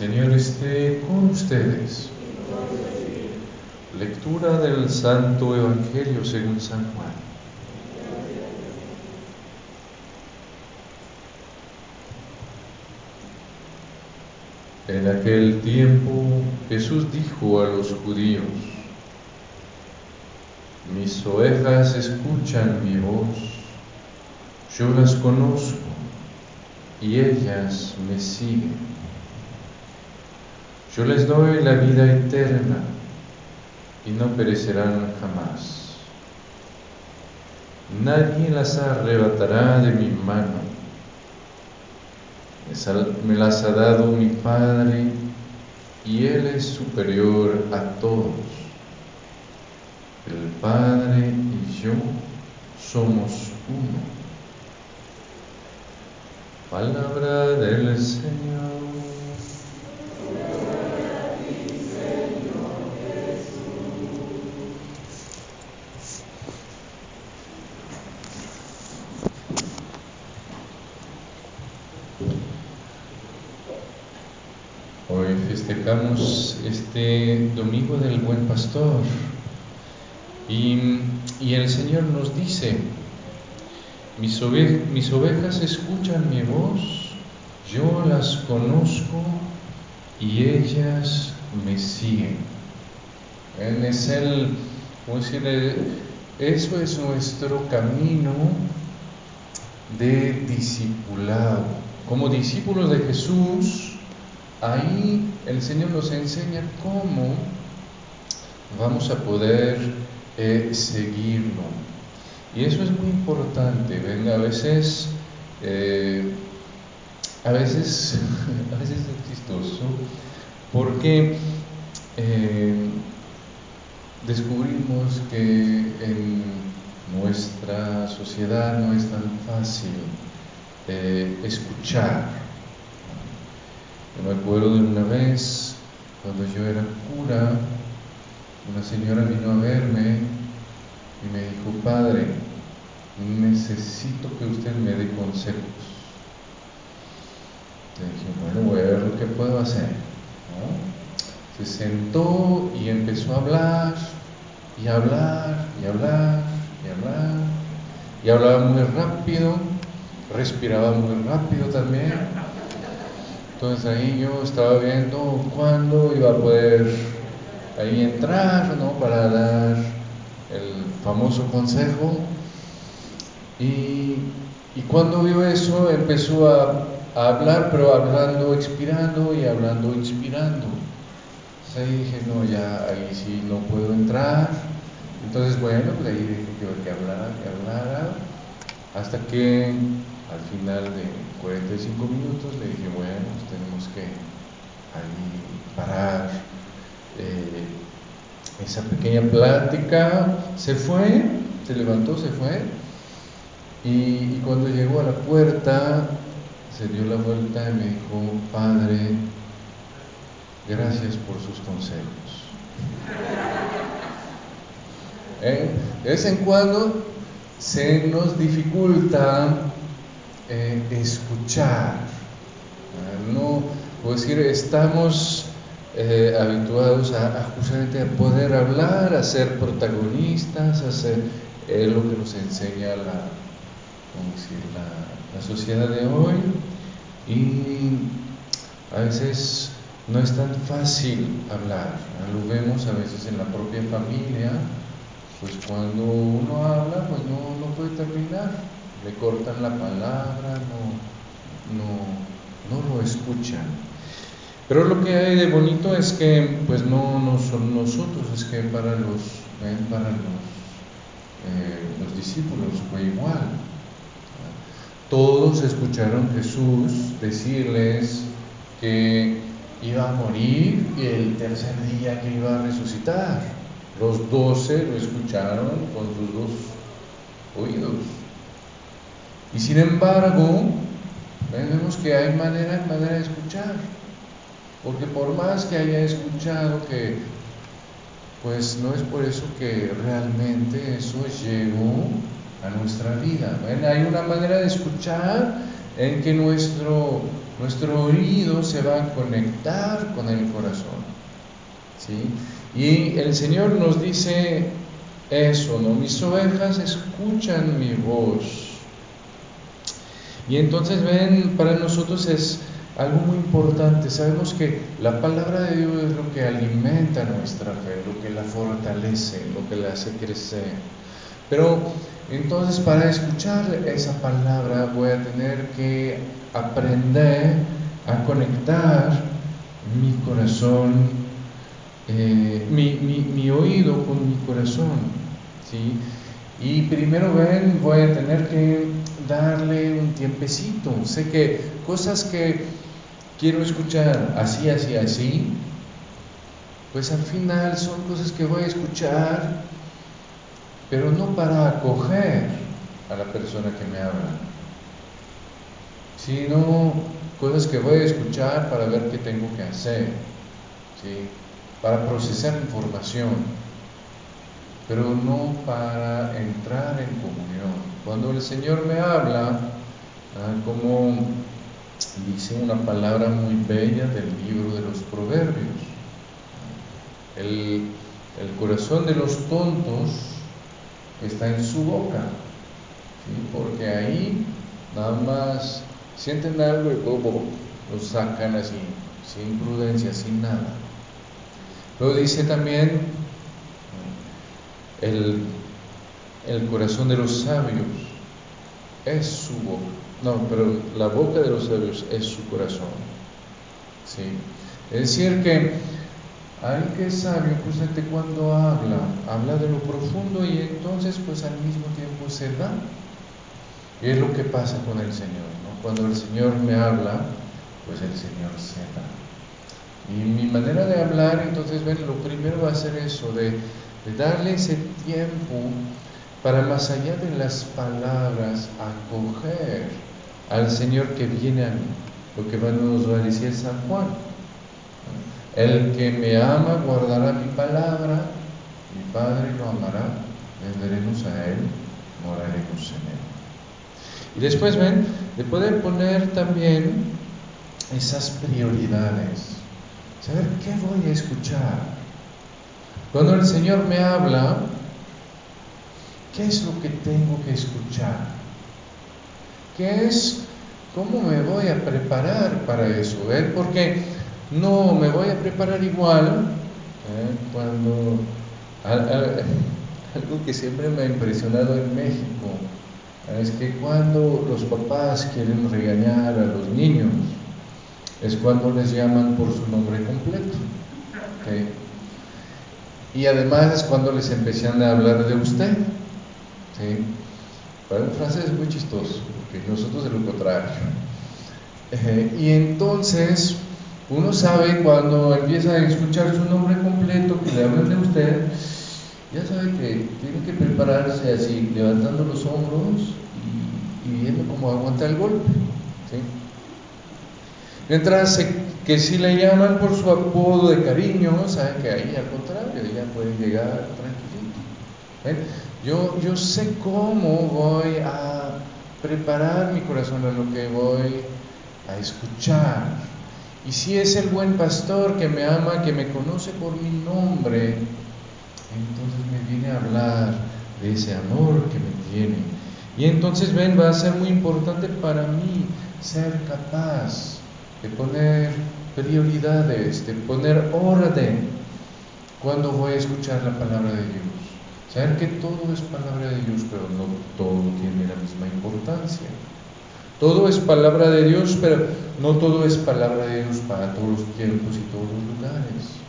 Señor esté con ustedes. Lectura del Santo Evangelio según San Juan. En aquel tiempo Jesús dijo a los judíos, mis ovejas escuchan mi voz, yo las conozco y ellas me siguen. Yo les doy la vida eterna y no perecerán jamás. Nadie las arrebatará de mi mano. Me las ha dado mi Padre y Él es superior a todos. El Padre y yo somos uno. Palabra del Señor. Festejamos este domingo del buen pastor y, el Señor nos dice, mis, ovejas escuchan mi voz, yo las conozco y ellas me siguen. Es el, decir, eso es nuestro camino de discipulado. Como discípulos de Jesús, ahí el Señor nos enseña cómo vamos a poder eh, seguirlo. Y eso es muy importante, ¿ven? A veces, eh, a veces, a veces es chistoso, porque eh, descubrimos que en nuestra sociedad no es tan fácil escuchar me acuerdo de una vez, cuando yo era cura, una señora vino a verme y me dijo, padre, necesito que usted me dé consejos. Le dije, bueno, voy a ver lo que puedo hacer. Se sentó y empezó a hablar, y hablar, y hablar, y hablar, y hablaba muy rápido, respiraba muy rápido también. Entonces ahí yo estaba viendo cuándo iba a poder ahí entrar, ¿no? Para dar el famoso consejo. Y, y cuando vio eso empezó a, hablar, pero hablando, expirando y hablando, inspirando. Entonces ahí dije, no, ya ahí sí no puedo entrar. Entonces, bueno, pues ahí dije que, hablara, que hablara, hasta que al final de 45 minutos le dije, bueno, tenemos que ahí parar eh, esa pequeña plática. Se fue, se levantó, se fue. Y, cuando llegó a la puerta, se dio la vuelta y me dijo, Padre, gracias por sus consejos. ¿Eh? De vez en cuando se nos dificulta eh, escuchar. Ah, no, puedo decir, estamos eh, habituados a, justamente a poder hablar, a ser protagonistas, a ser eh, lo que nos enseña la, decir, la, sociedad de hoy. Y a veces no es tan fácil hablar. Lo vemos a veces en la propia familia, pues cuando uno habla, pues no, no puede terminar le cortan la palabra, no, no, no lo escuchan. Pero lo que hay de bonito es que, pues no, no son nosotros, es que para los, para los, eh, los discípulos fue igual. Todos escucharon Jesús decirles que iba a morir y el tercer día que iba a resucitar. Los doce lo escucharon con sus dos. Sin embargo, vemos que hay manera, manera de escuchar. Porque por más que haya escuchado que, pues no es por eso que realmente eso llegó a nuestra vida. Hay una manera de escuchar en que nuestro, nuestro oído se va a conectar con el corazón. ¿sí? Y el Señor nos dice eso, ¿no? Mis ovejas escuchan mi voz. Y entonces ven, para nosotros es algo muy importante. Sabemos que la palabra de Dios es lo que alimenta nuestra fe, lo que la fortalece, lo que la hace crecer. Pero entonces para escuchar esa palabra voy a tener que aprender a conectar mi corazón, eh, mi, mi, oído con mi corazón. ¿sí? Y primero ven, voy a tener que darle un tiempecito. Sé que cosas que quiero escuchar así, así, así, pues al final son cosas que voy a escuchar, pero no para acoger a la persona que me habla, sino cosas que voy a escuchar para ver qué tengo que hacer, ¿sí? para procesar información, pero no para entrar en comunión. Cuando el Señor me habla, ah, como dice una palabra muy bella del libro de los proverbios. El, corazón de los tontos está en su boca, porque ahí nada más sienten algo y luego lo sacan así, sin prudencia, sin nada. Luego dice también el, el corazón de los sabios es su boca. No, pero la boca de los sabios es su corazón. ¿sí? Es decir, que alguien que es sabio, justamente cuando habla, habla de lo profundo y entonces pues al mismo tiempo se da. Y es lo que pasa con el Señor. ¿no? Cuando el Señor me habla, pues el Señor se da. Y mi manera de hablar, entonces, ven, lo primero va a ser eso, de, de darle ese tiempo para más allá de las palabras acoger al Señor que viene a mí. Lo que nos va a decir San Juan. El que me ama guardará mi palabra, mi Padre lo amará, vendremos a Él, moraremos en Él. Y después ven, de poder poner también esas prioridades, saber qué voy a escuchar. Cuando el Señor me habla, ¿qué es lo que tengo que escuchar? ¿Qué es cómo me voy a preparar para eso? ¿eh? Porque no me voy a preparar igual ¿eh? cuando algo que siempre me ha impresionado en México es que cuando los papás quieren regañar a los niños es cuando les llaman por su nombre completo. Y además es cuando les empiezan a hablar de usted. ¿sí? Para un francés es muy chistoso, porque nosotros es lo contrario. Eh, y entonces uno sabe cuando empieza a escuchar su nombre completo, que le hablan de usted, ya sabe que tiene que prepararse así, levantando los hombros y, viendo cómo aguanta el golpe. Mientras que si le llaman por su apodo de cariño, sabe que ahí al contrario, ya puede llegar tranquilito. Yo, yo sé cómo voy a preparar mi corazón a lo que voy a escuchar. Y si es el buen pastor que me ama, que me conoce por mi nombre, entonces me viene a hablar de ese amor que me tiene. Y entonces ven, va a ser muy importante para mí ser capaz de poner prioridades, de poner orden cuando voy a escuchar la palabra de Dios. Saber que todo es palabra de Dios, pero no todo tiene la misma importancia. Todo es palabra de Dios, pero no todo es palabra de Dios para todos los tiempos y todos los lugares.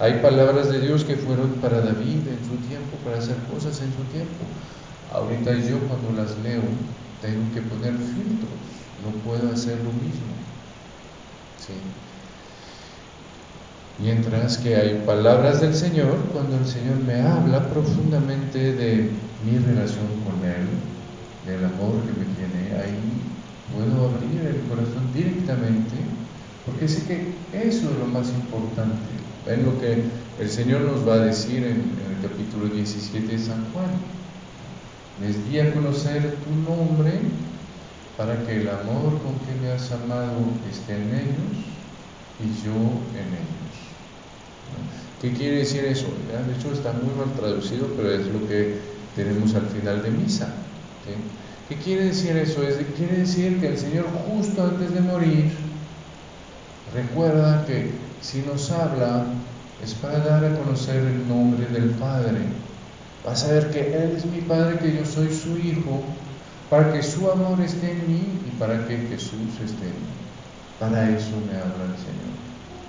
Hay palabras de Dios que fueron para David en su tiempo, para hacer cosas en su tiempo. Ahorita yo cuando las leo tengo que poner filtros, no puedo hacer lo mismo. ¿Sí? Mientras que hay palabras del Señor, cuando el Señor me habla profundamente de mi relación con Él, del amor que me tiene, ahí puedo abrir el corazón directamente, porque sé que eso es lo más importante. Ven lo que el Señor nos va a decir en, el capítulo 17 de San Juan. Les di a conocer tu nombre para que el amor con que me has amado esté en ellos y yo en ellos. ¿Qué quiere decir eso? De hecho está muy mal traducido, pero es lo que tenemos al final de misa. ¿Qué quiere decir eso? Es, quiere decir que el Señor justo antes de morir recuerda que si nos habla es para dar a conocer el nombre del Padre. Vas a ver que Él es mi Padre, que yo soy su Hijo, para que su amor esté en mí y para que Jesús esté en mí. Para eso me habla el Señor.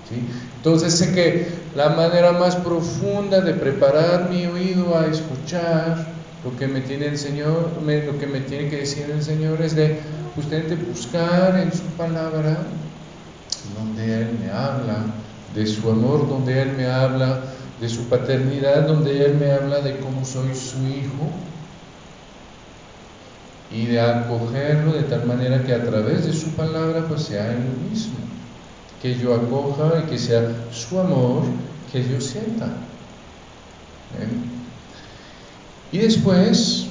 ¿sí? Entonces sé que la manera más profunda de preparar mi oído a escuchar lo que me tiene el Señor, lo que me tiene que decir el Señor es de justamente buscar en su palabra donde Él me habla de su amor, donde Él me habla de su paternidad, donde Él me habla de cómo soy su hijo y de acogerlo de tal manera que a través de su palabra pues sea Él mismo, que yo acoja y que sea su amor que yo sienta. Y después,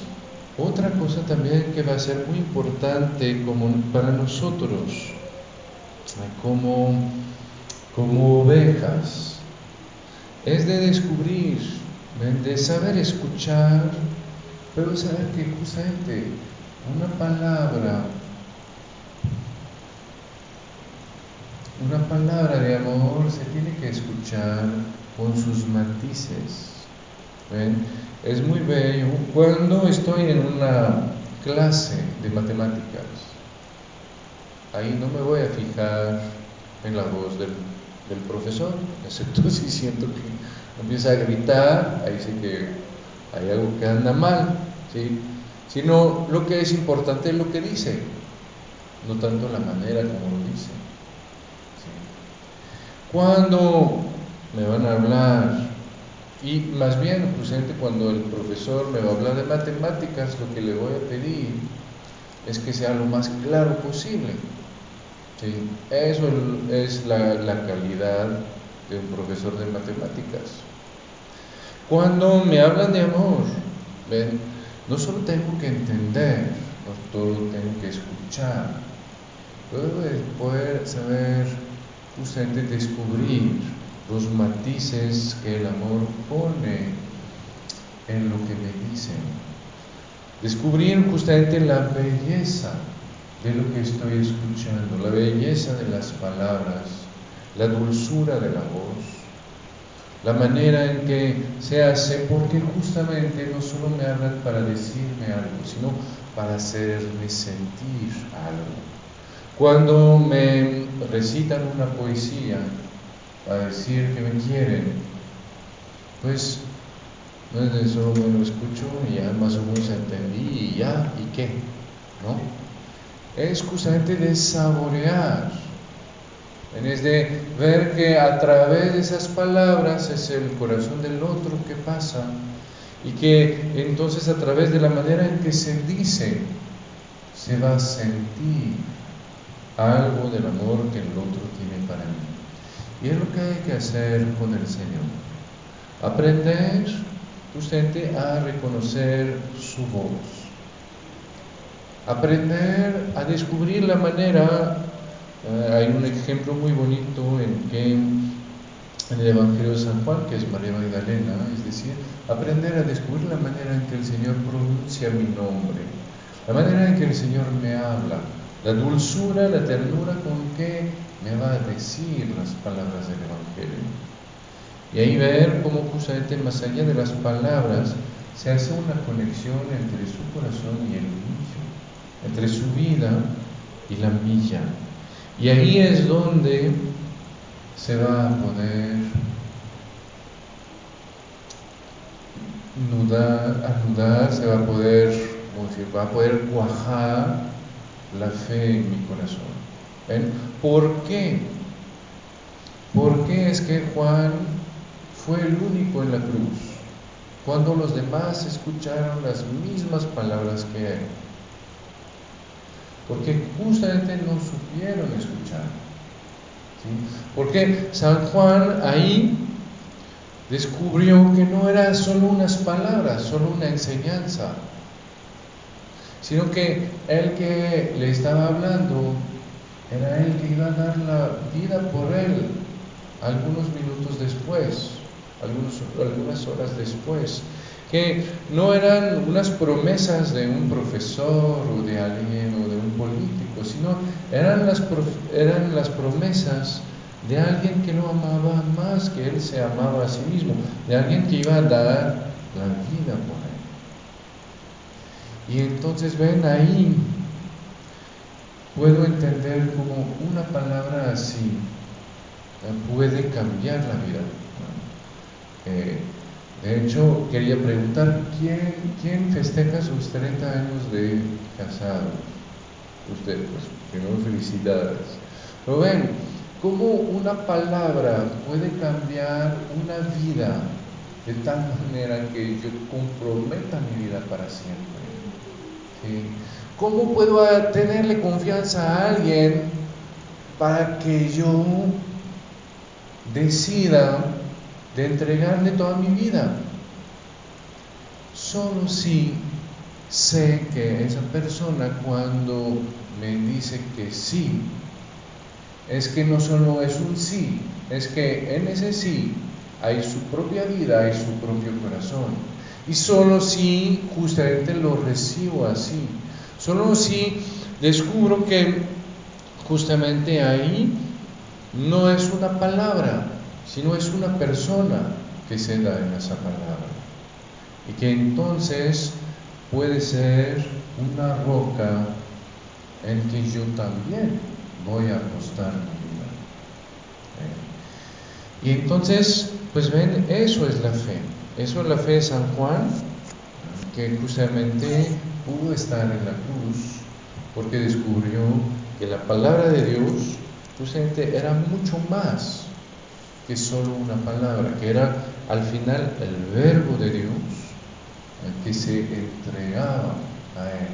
otra cosa también que va a ser muy importante como para nosotros, como, como ovejas, es de descubrir, de saber escuchar, pero saber que justamente una palabra, una palabra de amor se tiene que escuchar con sus matices. ¿ven? Es muy bello cuando estoy en una clase de matemáticas. Ahí no me voy a fijar en la voz del, profesor, excepto si siento que empieza a gritar, ahí sí que hay algo que anda mal, ¿sí? Sino lo que es importante es lo que dice, no tanto la manera como lo dice. Cuando me van a hablar y más bien, justamente cuando el profesor me va a hablar de matemáticas, lo que le voy a pedir es que sea lo más claro posible. Eso es la, la calidad de un profesor de matemáticas. Cuando me hablan de amor, ¿ven? No solo tengo que entender, no solo tengo que escuchar, debo poder saber justamente descubrir los matices que el amor pone en lo que me dicen. Descubrir justamente la belleza de lo que estoy escuchando, la belleza de las palabras, la dulzura de la voz, la manera en que se hace, porque justamente no solo me hablan para decirme algo, sino para hacerme sentir algo. Cuando me recitan una poesía, a decir que me quieren, pues no es de solo me lo escucho y ya más o menos entendí y ya, ¿y qué? ¿No? Es justamente de saborear, es de ver que a través de esas palabras es el corazón del otro que pasa y que entonces a través de la manera en que se dice se va a sentir algo del amor que el otro tiene para mí. Y es lo que hay que hacer con el Señor. Aprender justamente a reconocer su voz. Aprender a descubrir la manera, hay un ejemplo muy bonito en que el Evangelio de San Juan, que es María Magdalena, es decir, aprender a descubrir la manera en que el Señor pronuncia mi nombre, la manera en que el Señor me habla, la dulzura, la ternura con que me va a decir las palabras del Evangelio. Y ahí ver cómo justamente más allá de las palabras se hace una conexión entre su corazón y el mío, entre su vida y la mía. Y ahí es donde se va a poder nudar, anudar, se va a poder, decir, va a poder cuajar la fe en mi corazón. ¿Por qué? ¿Por qué es que Juan fue el único en la cruz cuando los demás escucharon las mismas palabras que él? Porque justamente no supieron escuchar. Porque San Juan ahí descubrió que no era solo unas palabras, solo una enseñanza, sino que el que le estaba hablando era el que iba a dar la vida por él algunos minutos después, algunas horas después, que no eran unas promesas de un profesor o de alguien o de un político, sino eran las, eran las promesas de alguien que no amaba más que él se amaba a sí mismo, de alguien que iba a dar la vida por él. Y entonces ven ahí, puedo entender como una palabra así puede cambiar la vida. Eh, de hecho, quería preguntar, ¿quién, ¿quién festeja sus 30 años de casado? Usted, pues, primero felicidades. Pero ven, ¿cómo una palabra puede cambiar una vida de tal manera que yo comprometa mi vida para siempre? ¿Cómo puedo tenerle confianza a alguien para que yo decida de entregarle toda mi vida? Solo si sé que esa persona cuando me dice que sí, es que no solo es un sí, es que en ese sí hay su propia vida, hay su propio corazón. Y solo si justamente lo recibo así, solo si descubro que justamente ahí no es una palabra, sino es una persona que se da en esa palabra. Y que entonces puede ser una roca en que yo también voy a apostar mi vida. ¿Eh? Y entonces, pues ven, eso es la fe. Eso es la fe de San Juan, que justamente pudo estar en la cruz porque descubrió que la palabra de Dios justamente era mucho más que solo una palabra, que era al final el verbo de Dios que se entregaba a él,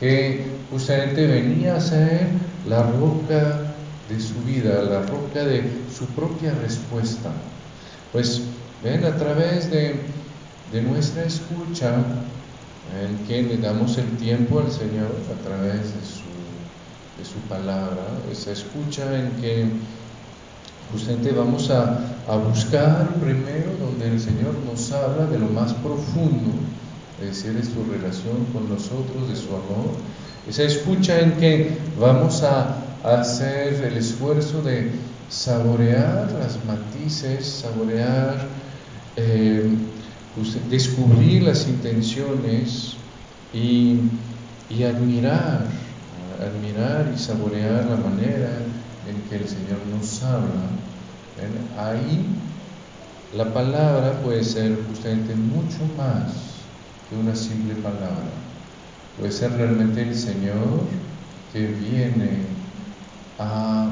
que justamente venía a ser la roca de su vida, la roca de su propia respuesta. Pues ven a través de, nuestra escucha, en que le damos el tiempo al Señor a través de su, de su palabra, esa escucha en que justamente vamos a, a, buscar primero donde el Señor nos habla de lo más profundo, es decir, de su relación con nosotros, de su amor. Esa escucha en que vamos a, hacer el esfuerzo de saborear las matices, saborear, eh, descubrir las intenciones y, y admirar, admirar y saborear la manera en que el Señor nos habla, ahí la palabra puede ser justamente mucho más que una simple palabra. Puede ser realmente el Señor que viene a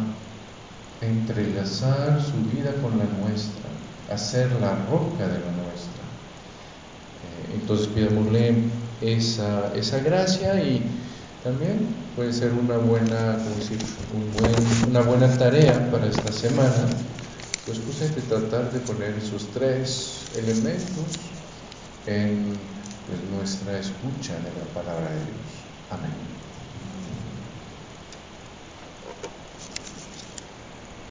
entrelazar su vida con la nuestra, a ser la roca de la nuestra. Eh, entonces pidámosle esa, esa gracia y también puede ser una buena, decir, una buena tarea para esta semana, pues justamente tratar de poner esos tres elementos en pues, nuestra escucha de la palabra de Dios. Amén.